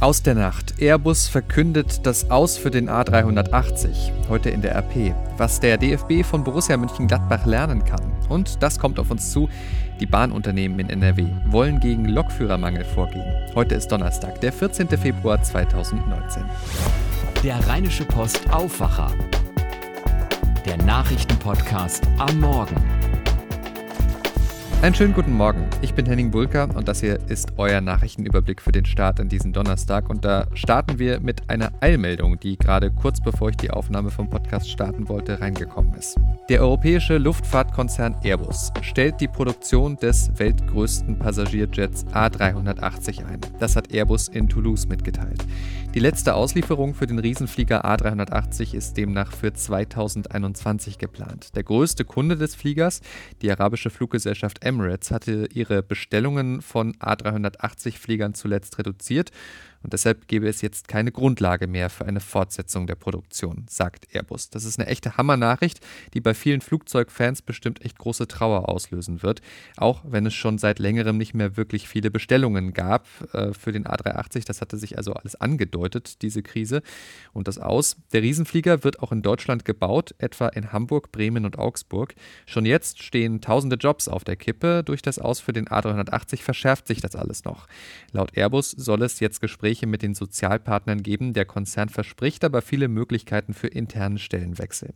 Aus der Nacht. Airbus verkündet das Aus für den A380. Heute in der RP. Was der DFB von Borussia Mönchengladbach lernen kann. Und das kommt auf uns zu. Die Bahnunternehmen in NRW wollen gegen Lokführermangel vorgehen. Heute ist Donnerstag, der 14. Februar 2019. Der Rheinische Post Aufwacher. Der Nachrichtenpodcast am Morgen. Einen schönen guten Morgen. Ich bin Henning Bulker und das hier ist euer Nachrichtenüberblick für den Start an diesem Donnerstag. Und da starten wir mit einer Eilmeldung, die gerade kurz bevor ich die Aufnahme vom Podcast starten wollte, reingekommen ist. Der europäische Luftfahrtkonzern Airbus stellt die Produktion des weltgrößten Passagierjets A380 ein. Das hat Airbus in Toulouse mitgeteilt. Die letzte Auslieferung für den Riesenflieger A380 ist demnach für 2021 geplant. Der größte Kunde des Fliegers, die arabische Fluggesellschaft Emirates hatte ihre Bestellungen von A380-Fliegern zuletzt reduziert und deshalb gäbe es jetzt keine Grundlage mehr für eine Fortsetzung der Produktion, sagt Airbus. Das ist eine echte Hammernachricht, die bei vielen Flugzeugfans bestimmt echt große Trauer auslösen wird, auch wenn es schon seit längerem nicht mehr wirklich viele Bestellungen gab äh, für den A380. Das hatte sich also alles angedeutet, diese Krise und das Aus. Der Riesenflieger wird auch in Deutschland gebaut, etwa in Hamburg, Bremen und Augsburg. Schon jetzt stehen tausende Jobs auf der Kippe. Durch das Aus für den A380 verschärft sich das alles noch. Laut Airbus soll es jetzt Gespräche Gespräche mit den Sozialpartnern geben. Der Konzern verspricht aber viele Möglichkeiten für interne Stellenwechsel.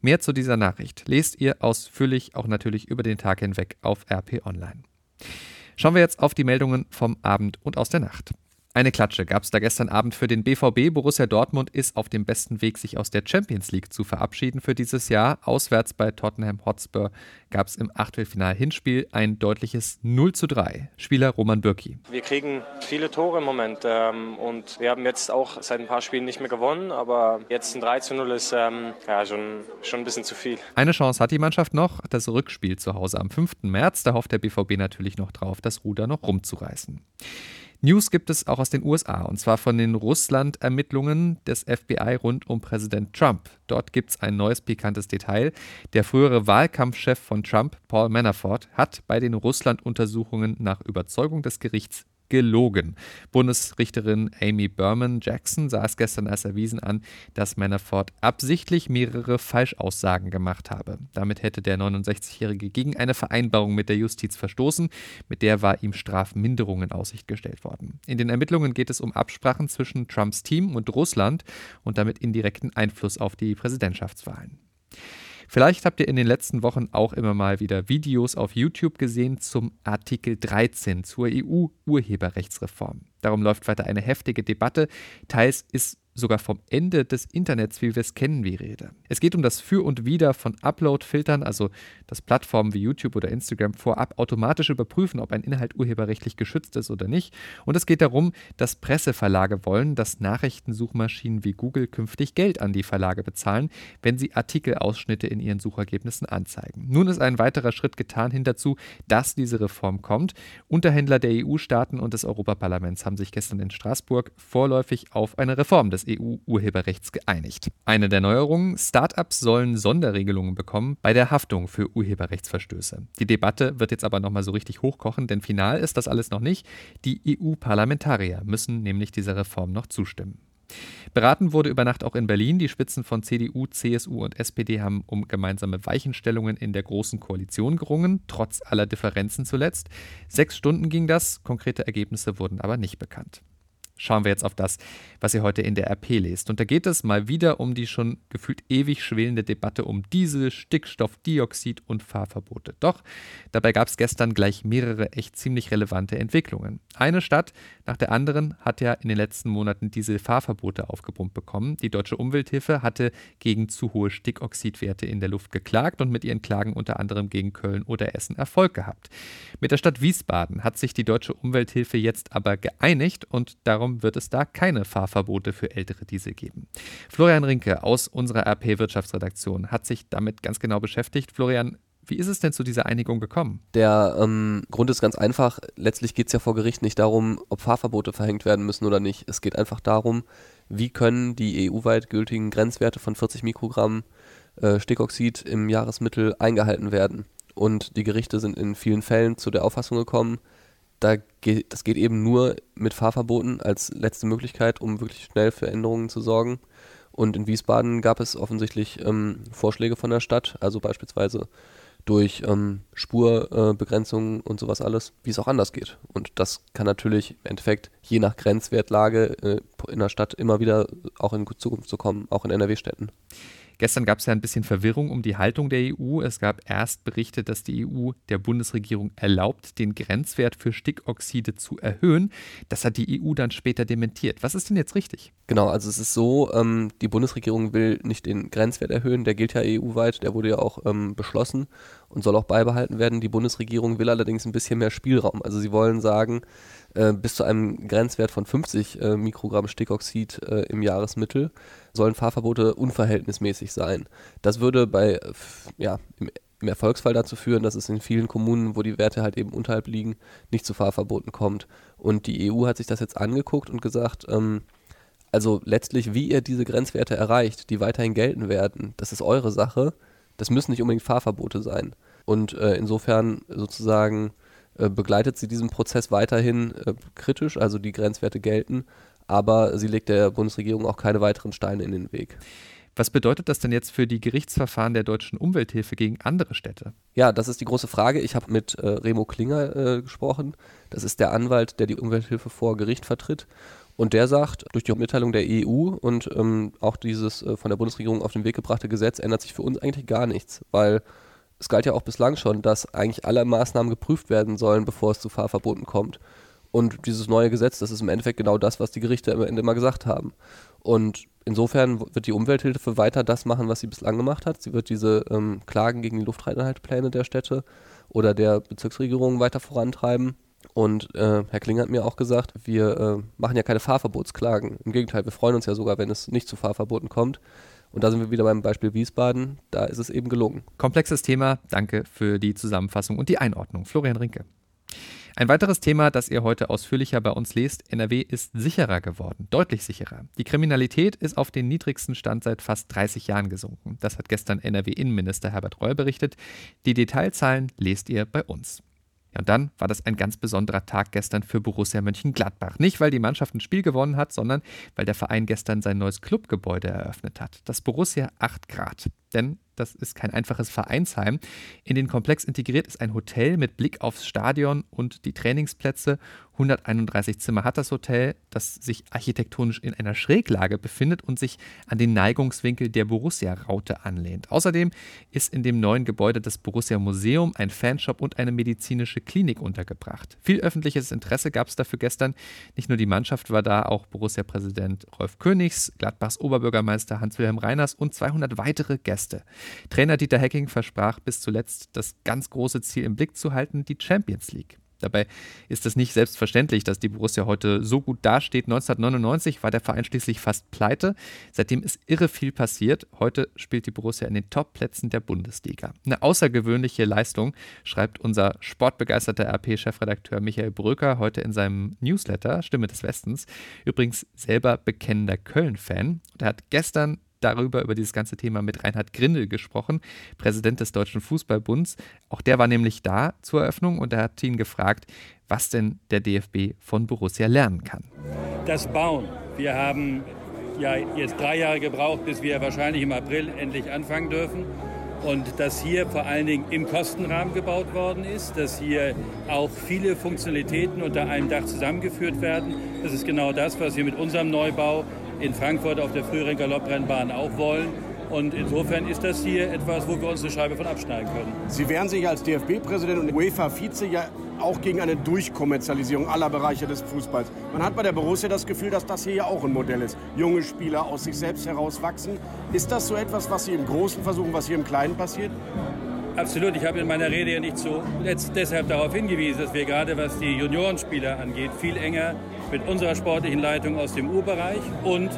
Mehr zu dieser Nachricht lest ihr ausführlich auch natürlich über den Tag hinweg auf RP Online. Schauen wir jetzt auf die Meldungen vom Abend und aus der Nacht. Eine Klatsche gab es da gestern Abend für den BVB. Borussia Dortmund ist auf dem besten Weg, sich aus der Champions League zu verabschieden für dieses Jahr. Auswärts bei Tottenham Hotspur gab es im Achtelfinal-Hinspiel ein deutliches 0 zu 3. Spieler Roman Bürki. Wir kriegen viele Tore im Moment ähm, und wir haben jetzt auch seit ein paar Spielen nicht mehr gewonnen, aber jetzt ein 3 zu 0 ist ähm, ja, schon, schon ein bisschen zu viel. Eine Chance hat die Mannschaft noch, das Rückspiel zu Hause am 5. März. Da hofft der BVB natürlich noch drauf, das Ruder noch rumzureißen. News gibt es auch aus den USA, und zwar von den Russland-Ermittlungen des FBI rund um Präsident Trump. Dort gibt es ein neues pikantes Detail. Der frühere Wahlkampfchef von Trump, Paul Manafort, hat bei den Russland-Untersuchungen nach Überzeugung des Gerichts gelogen. Bundesrichterin Amy Berman Jackson saß gestern als erwiesen an, dass Manafort absichtlich mehrere Falschaussagen gemacht habe. Damit hätte der 69-Jährige gegen eine Vereinbarung mit der Justiz verstoßen, mit der war ihm Strafminderung in Aussicht gestellt worden. In den Ermittlungen geht es um Absprachen zwischen Trumps Team und Russland und damit indirekten Einfluss auf die Präsidentschaftswahlen. Vielleicht habt ihr in den letzten Wochen auch immer mal wieder Videos auf YouTube gesehen zum Artikel 13 zur EU-Urheberrechtsreform. Darum läuft weiter eine heftige Debatte. Teils ist sogar vom Ende des Internets, wie wir es kennen, wie Rede. Es geht um das Für und Wider von Upload-Filtern, also dass Plattformen wie YouTube oder Instagram vorab automatisch überprüfen, ob ein Inhalt urheberrechtlich geschützt ist oder nicht. Und es geht darum, dass Presseverlage wollen, dass Nachrichtensuchmaschinen wie Google künftig Geld an die Verlage bezahlen, wenn sie Artikelausschnitte in ihren Suchergebnissen anzeigen. Nun ist ein weiterer Schritt getan hin dazu, dass diese Reform kommt. Unterhändler der EU-Staaten und des Europaparlaments haben sich gestern in Straßburg vorläufig auf eine Reform des des EU-Urheberrechts geeinigt. Eine der Neuerungen, Startups sollen Sonderregelungen bekommen bei der Haftung für Urheberrechtsverstöße. Die Debatte wird jetzt aber nochmal so richtig hochkochen, denn final ist das alles noch nicht. Die EU-Parlamentarier müssen nämlich dieser Reform noch zustimmen. Beraten wurde über Nacht auch in Berlin. Die Spitzen von CDU, CSU und SPD haben um gemeinsame Weichenstellungen in der Großen Koalition gerungen, trotz aller Differenzen zuletzt. Sechs Stunden ging das, konkrete Ergebnisse wurden aber nicht bekannt schauen wir jetzt auf das, was ihr heute in der RP lest. Und da geht es mal wieder um die schon gefühlt ewig schwelende Debatte um Diesel, Stickstoffdioxid und Fahrverbote. Doch dabei gab es gestern gleich mehrere echt ziemlich relevante Entwicklungen. Eine Stadt nach der anderen hat ja in den letzten Monaten Dieselfahrverbote aufgepumpt bekommen. Die Deutsche Umwelthilfe hatte gegen zu hohe Stickoxidwerte in der Luft geklagt und mit ihren Klagen unter anderem gegen Köln oder Essen Erfolg gehabt. Mit der Stadt Wiesbaden hat sich die Deutsche Umwelthilfe jetzt aber geeinigt und darum Darum wird es da keine Fahrverbote für ältere Diesel geben. Florian Rinke aus unserer RP Wirtschaftsredaktion hat sich damit ganz genau beschäftigt. Florian, wie ist es denn zu dieser Einigung gekommen? Der ähm, Grund ist ganz einfach. Letztlich geht es ja vor Gericht nicht darum, ob Fahrverbote verhängt werden müssen oder nicht. Es geht einfach darum, wie können die EU-weit gültigen Grenzwerte von 40 Mikrogramm äh, Stickoxid im Jahresmittel eingehalten werden. Und die Gerichte sind in vielen Fällen zu der Auffassung gekommen, da geht, das geht eben nur mit Fahrverboten als letzte Möglichkeit, um wirklich schnell für Änderungen zu sorgen. Und in Wiesbaden gab es offensichtlich ähm, Vorschläge von der Stadt, also beispielsweise durch ähm, Spurbegrenzungen äh, und sowas alles, wie es auch anders geht. Und das kann natürlich im Endeffekt je nach Grenzwertlage äh, in der Stadt immer wieder auch in Zukunft zu kommen, auch in NRW-Städten. Gestern gab es ja ein bisschen Verwirrung um die Haltung der EU. Es gab erst Berichte, dass die EU der Bundesregierung erlaubt, den Grenzwert für Stickoxide zu erhöhen. Das hat die EU dann später dementiert. Was ist denn jetzt richtig? Genau, also es ist so, ähm, die Bundesregierung will nicht den Grenzwert erhöhen, der gilt ja EU-weit, der wurde ja auch ähm, beschlossen und soll auch beibehalten werden. Die Bundesregierung will allerdings ein bisschen mehr Spielraum. Also sie wollen sagen, äh, bis zu einem Grenzwert von 50 äh, Mikrogramm Stickoxid äh, im Jahresmittel sollen Fahrverbote unverhältnismäßig sein. Das würde bei, ja, im, im Erfolgsfall dazu führen, dass es in vielen Kommunen, wo die Werte halt eben unterhalb liegen, nicht zu Fahrverboten kommt. Und die EU hat sich das jetzt angeguckt und gesagt, ähm, also letztlich, wie ihr diese Grenzwerte erreicht, die weiterhin gelten werden, das ist eure Sache. Das müssen nicht unbedingt Fahrverbote sein. Und äh, insofern sozusagen äh, begleitet sie diesen Prozess weiterhin äh, kritisch, also die Grenzwerte gelten, aber sie legt der Bundesregierung auch keine weiteren Steine in den Weg. Was bedeutet das denn jetzt für die Gerichtsverfahren der deutschen Umwelthilfe gegen andere Städte? Ja, das ist die große Frage. Ich habe mit äh, Remo Klinger äh, gesprochen. Das ist der Anwalt, der die Umwelthilfe vor Gericht vertritt. Und der sagt, durch die Mitteilung der EU und ähm, auch dieses äh, von der Bundesregierung auf den Weg gebrachte Gesetz ändert sich für uns eigentlich gar nichts, weil es galt ja auch bislang schon, dass eigentlich alle Maßnahmen geprüft werden sollen, bevor es zu Fahrverboten kommt. Und dieses neue Gesetz, das ist im Endeffekt genau das, was die Gerichte am Ende immer gesagt haben. Und insofern wird die Umwelthilfe weiter das machen, was sie bislang gemacht hat. Sie wird diese ähm, Klagen gegen die Luftreinhaltepläne der Städte oder der Bezirksregierung weiter vorantreiben. Und äh, Herr Kling hat mir auch gesagt, wir äh, machen ja keine Fahrverbotsklagen. Im Gegenteil, wir freuen uns ja sogar, wenn es nicht zu Fahrverboten kommt. Und da sind wir wieder beim Beispiel Wiesbaden. Da ist es eben gelungen. Komplexes Thema. Danke für die Zusammenfassung und die Einordnung. Florian Rinke. Ein weiteres Thema, das ihr heute ausführlicher bei uns lest, NRW ist sicherer geworden, deutlich sicherer. Die Kriminalität ist auf den niedrigsten Stand seit fast 30 Jahren gesunken. Das hat gestern NRW-Innenminister Herbert Reul berichtet. Die Detailzahlen lest ihr bei uns. Ja, und dann war das ein ganz besonderer Tag gestern für Borussia Mönchengladbach. Nicht, weil die Mannschaft ein Spiel gewonnen hat, sondern weil der Verein gestern sein neues Clubgebäude eröffnet hat. Das Borussia 8 Grad. Denn das ist kein einfaches Vereinsheim. In den Komplex integriert ist ein Hotel mit Blick aufs Stadion und die Trainingsplätze. 131 Zimmer hat das Hotel, das sich architektonisch in einer Schräglage befindet und sich an den Neigungswinkel der Borussia-Raute anlehnt. Außerdem ist in dem neuen Gebäude das Borussia Museum, ein Fanshop und eine medizinische Klinik untergebracht. Viel öffentliches Interesse gab es dafür gestern. Nicht nur die Mannschaft war da, auch Borussia-Präsident Rolf Königs, Gladbachs Oberbürgermeister Hans-Wilhelm Reiners und 200 weitere Gäste. Trainer Dieter Hecking versprach bis zuletzt das ganz große Ziel im Blick zu halten, die Champions League. Dabei ist es nicht selbstverständlich, dass die Borussia heute so gut dasteht. 1999 war der Verein schließlich fast pleite. Seitdem ist irre viel passiert. Heute spielt die Borussia in den Top-Plätzen der Bundesliga. Eine außergewöhnliche Leistung, schreibt unser sportbegeisterter RP-Chefredakteur Michael Bröker heute in seinem Newsletter Stimme des Westens. Übrigens selber bekennender Köln-Fan. Er hat gestern darüber, über dieses ganze Thema mit Reinhard Grindel gesprochen, Präsident des Deutschen Fußballbunds. Auch der war nämlich da zur Eröffnung und er hat ihn gefragt, was denn der DFB von Borussia lernen kann. Das Bauen. Wir haben ja jetzt drei Jahre gebraucht, bis wir wahrscheinlich im April endlich anfangen dürfen. Und dass hier vor allen Dingen im Kostenrahmen gebaut worden ist, dass hier auch viele Funktionalitäten unter einem Dach zusammengeführt werden. Das ist genau das, was wir mit unserem Neubau in Frankfurt auf der früheren Galopprennbahn auch wollen. Und insofern ist das hier etwas, wo wir uns eine Scheibe von abschneiden können. Sie wehren sich als DFB-Präsident und UEFA-Vize ja auch gegen eine Durchkommerzialisierung aller Bereiche des Fußballs. Man hat bei der Borussia das Gefühl, dass das hier ja auch ein Modell ist. Junge Spieler aus sich selbst herauswachsen. Ist das so etwas, was Sie im Großen versuchen, was hier im Kleinen passiert? Absolut. Ich habe in meiner Rede ja nicht zuletzt deshalb darauf hingewiesen, dass wir gerade was die Juniorenspieler angeht, viel enger mit unserer sportlichen Leitung aus dem U-Bereich und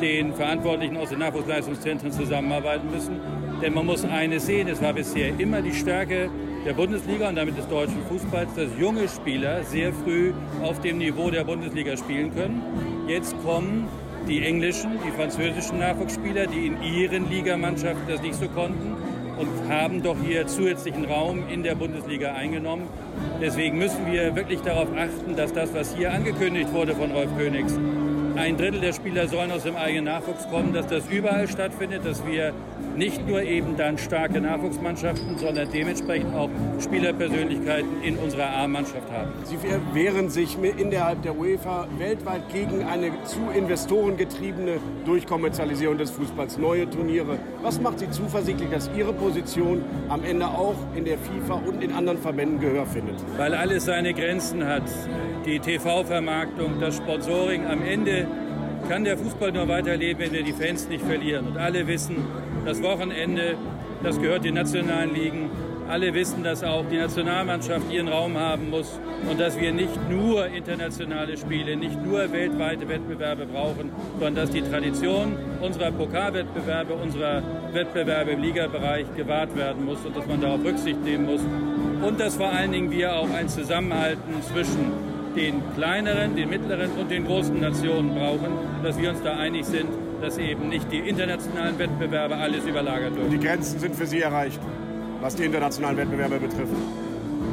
den Verantwortlichen aus den Nachwuchsleistungszentren zusammenarbeiten müssen. Denn man muss eines sehen, es war bisher immer die Stärke der Bundesliga und damit des deutschen Fußballs, dass junge Spieler sehr früh auf dem Niveau der Bundesliga spielen können. Jetzt kommen die englischen, die französischen Nachwuchsspieler, die in ihren Ligamannschaften das nicht so konnten und haben doch hier zusätzlichen Raum in der Bundesliga eingenommen. Deswegen müssen wir wirklich darauf achten, dass das, was hier angekündigt wurde von Rolf Königs, ein Drittel der Spieler sollen aus dem eigenen Nachwuchs kommen, dass das überall stattfindet, dass wir nicht nur eben dann starke Nachwuchsmannschaften, sondern dementsprechend auch Spielerpersönlichkeiten in unserer A-Mannschaft haben. Sie wehren sich innerhalb der UEFA weltweit gegen eine zu Investoren getriebene Durchkommerzialisierung des Fußballs, neue Turniere. Was macht Sie zuversichtlich, dass Ihre Position am Ende auch in der FIFA und in anderen Verbänden Gehör findet? Weil alles seine Grenzen hat. Die TV-Vermarktung, das Sponsoring am Ende kann der Fußball nur weiterleben, wenn wir die Fans nicht verlieren. Und alle wissen, das Wochenende, das gehört den nationalen Ligen. Alle wissen, dass auch die Nationalmannschaft ihren Raum haben muss und dass wir nicht nur internationale Spiele, nicht nur weltweite Wettbewerbe brauchen, sondern dass die Tradition unserer Pokalwettbewerbe, unserer Wettbewerbe im Ligabereich gewahrt werden muss und dass man darauf Rücksicht nehmen muss. Und dass vor allen Dingen wir auch ein Zusammenhalten zwischen den kleineren, den mittleren und den großen Nationen brauchen, dass wir uns da einig sind, dass eben nicht die internationalen Wettbewerbe alles überlagert wird. Die Grenzen sind für Sie erreicht, was die internationalen Wettbewerbe betrifft.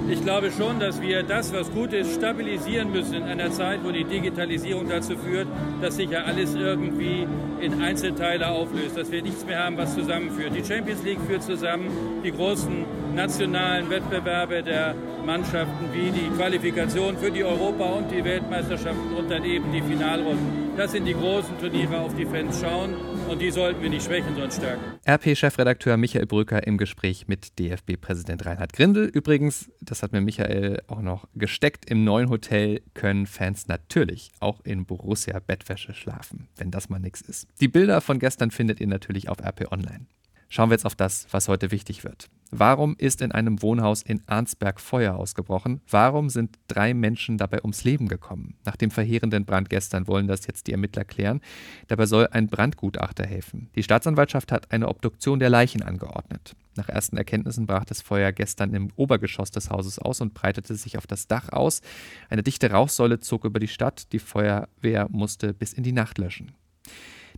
Ich glaube schon, dass wir das, was gut ist, stabilisieren müssen in einer Zeit, wo die Digitalisierung dazu führt, dass sich ja alles irgendwie in Einzelteile auflöst, dass wir nichts mehr haben, was zusammenführt. Die Champions League führt zusammen die großen nationalen Wettbewerbe der Mannschaften wie die Qualifikation für die Europa- und die Weltmeisterschaften und dann eben die Finalrunden. Das sind die großen Turniere, auf die Fans schauen und die sollten wir nicht schwächen, sondern stärken. RP-Chefredakteur Michael Brücker im Gespräch mit DFB-Präsident Reinhard Grindel. Übrigens, das hat mir Michael auch noch gesteckt, im neuen Hotel können Fans natürlich auch in Borussia-Bettwäsche schlafen, wenn das mal nichts ist. Die Bilder von gestern findet ihr natürlich auf RP Online. Schauen wir jetzt auf das, was heute wichtig wird. Warum ist in einem Wohnhaus in Arnsberg Feuer ausgebrochen? Warum sind drei Menschen dabei ums Leben gekommen? Nach dem verheerenden Brand gestern wollen das jetzt die Ermittler klären. Dabei soll ein Brandgutachter helfen. Die Staatsanwaltschaft hat eine Obduktion der Leichen angeordnet. Nach ersten Erkenntnissen brach das Feuer gestern im Obergeschoss des Hauses aus und breitete sich auf das Dach aus. Eine dichte Rauchsäule zog über die Stadt. Die Feuerwehr musste bis in die Nacht löschen.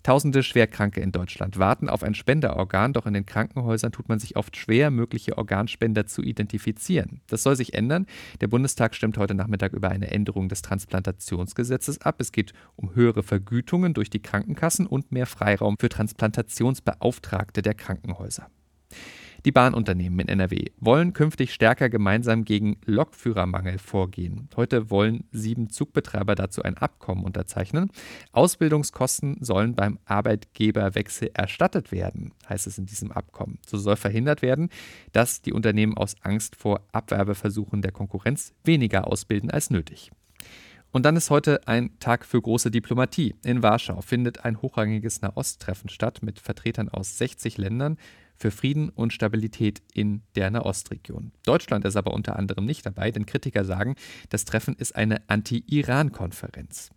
Tausende Schwerkranke in Deutschland warten auf ein Spenderorgan, doch in den Krankenhäusern tut man sich oft schwer, mögliche Organspender zu identifizieren. Das soll sich ändern. Der Bundestag stimmt heute Nachmittag über eine Änderung des Transplantationsgesetzes ab. Es geht um höhere Vergütungen durch die Krankenkassen und mehr Freiraum für Transplantationsbeauftragte der Krankenhäuser. Die Bahnunternehmen in NRW wollen künftig stärker gemeinsam gegen Lokführermangel vorgehen. Heute wollen sieben Zugbetreiber dazu ein Abkommen unterzeichnen. Ausbildungskosten sollen beim Arbeitgeberwechsel erstattet werden, heißt es in diesem Abkommen. So soll verhindert werden, dass die Unternehmen aus Angst vor Abwerbeversuchen der Konkurrenz weniger ausbilden als nötig. Und dann ist heute ein Tag für große Diplomatie. In Warschau findet ein hochrangiges Nahosttreffen statt mit Vertretern aus 60 Ländern für Frieden und Stabilität in der Nahostregion. Deutschland ist aber unter anderem nicht dabei, denn Kritiker sagen, das Treffen ist eine Anti-Iran-Konferenz.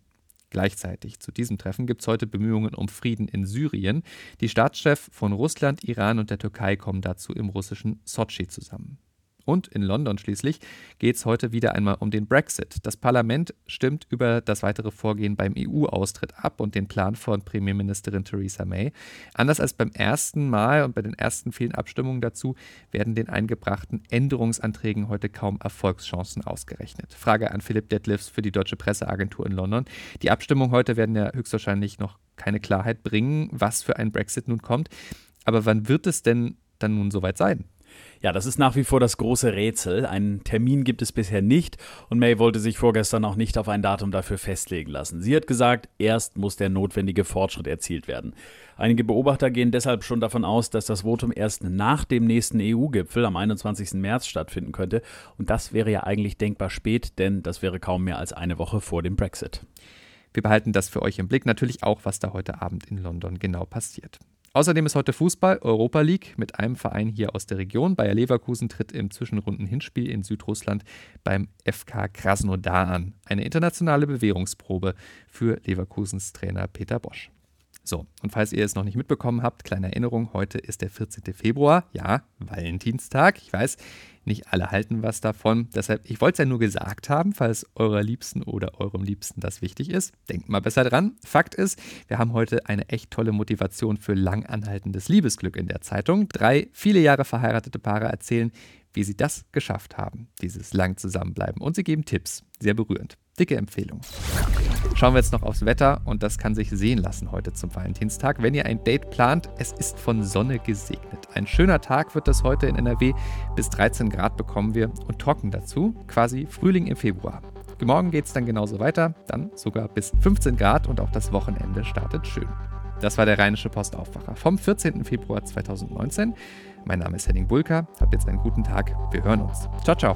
Gleichzeitig zu diesem Treffen gibt es heute Bemühungen um Frieden in Syrien. Die Staatschefs von Russland, Iran und der Türkei kommen dazu im russischen Sochi zusammen. Und in London schließlich geht es heute wieder einmal um den Brexit. Das Parlament stimmt über das weitere Vorgehen beim EU-Austritt ab und den Plan von Premierministerin Theresa May. Anders als beim ersten Mal und bei den ersten vielen Abstimmungen dazu werden den eingebrachten Änderungsanträgen heute kaum Erfolgschancen ausgerechnet. Frage an Philipp Detlefs für die Deutsche Presseagentur in London. Die Abstimmungen heute werden ja höchstwahrscheinlich noch keine Klarheit bringen, was für ein Brexit nun kommt. Aber wann wird es denn dann nun soweit sein? Ja, das ist nach wie vor das große Rätsel. Einen Termin gibt es bisher nicht und May wollte sich vorgestern auch nicht auf ein Datum dafür festlegen lassen. Sie hat gesagt, erst muss der notwendige Fortschritt erzielt werden. Einige Beobachter gehen deshalb schon davon aus, dass das Votum erst nach dem nächsten EU-Gipfel am 21. März stattfinden könnte. Und das wäre ja eigentlich denkbar spät, denn das wäre kaum mehr als eine Woche vor dem Brexit. Wir behalten das für euch im Blick, natürlich auch, was da heute Abend in London genau passiert. Außerdem ist heute Fußball Europa League mit einem Verein hier aus der Region. Bayer Leverkusen tritt im Zwischenrunden-Hinspiel in Südrussland beim FK Krasnodar an. Eine internationale Bewährungsprobe für Leverkusens Trainer Peter Bosch. So, und falls ihr es noch nicht mitbekommen habt, kleine Erinnerung, heute ist der 14. Februar, ja, Valentinstag. Ich weiß, Nicht alle halten was davon. Deshalb, ich wollte es ja nur gesagt haben, falls eurer Liebsten oder eurem Liebsten das wichtig ist. Denkt mal besser dran. Fakt ist, wir haben heute eine echt tolle Motivation für langanhaltendes Liebesglück in der Zeitung. Drei viele Jahre verheiratete Paare erzählen, wie sie das geschafft haben, dieses lang zusammenbleiben. Und sie geben Tipps. Sehr berührend. Dicke Empfehlung. Schauen wir jetzt noch aufs Wetter und das kann sich sehen lassen heute zum Valentinstag. Wenn ihr ein Date plant, es ist von Sonne gesegnet. Ein schöner Tag wird das heute in NRW. Bis 13 Grad bekommen wir und trocken dazu. Quasi Frühling im Februar. Morgen geht es dann genauso weiter, dann sogar bis 15 Grad und auch das Wochenende startet schön. Das war der Rheinische Postaufwacher vom 14. Februar 2019. Mein Name ist Henning Bulka. Habt jetzt einen guten Tag. Wir hören uns. Ciao, ciao.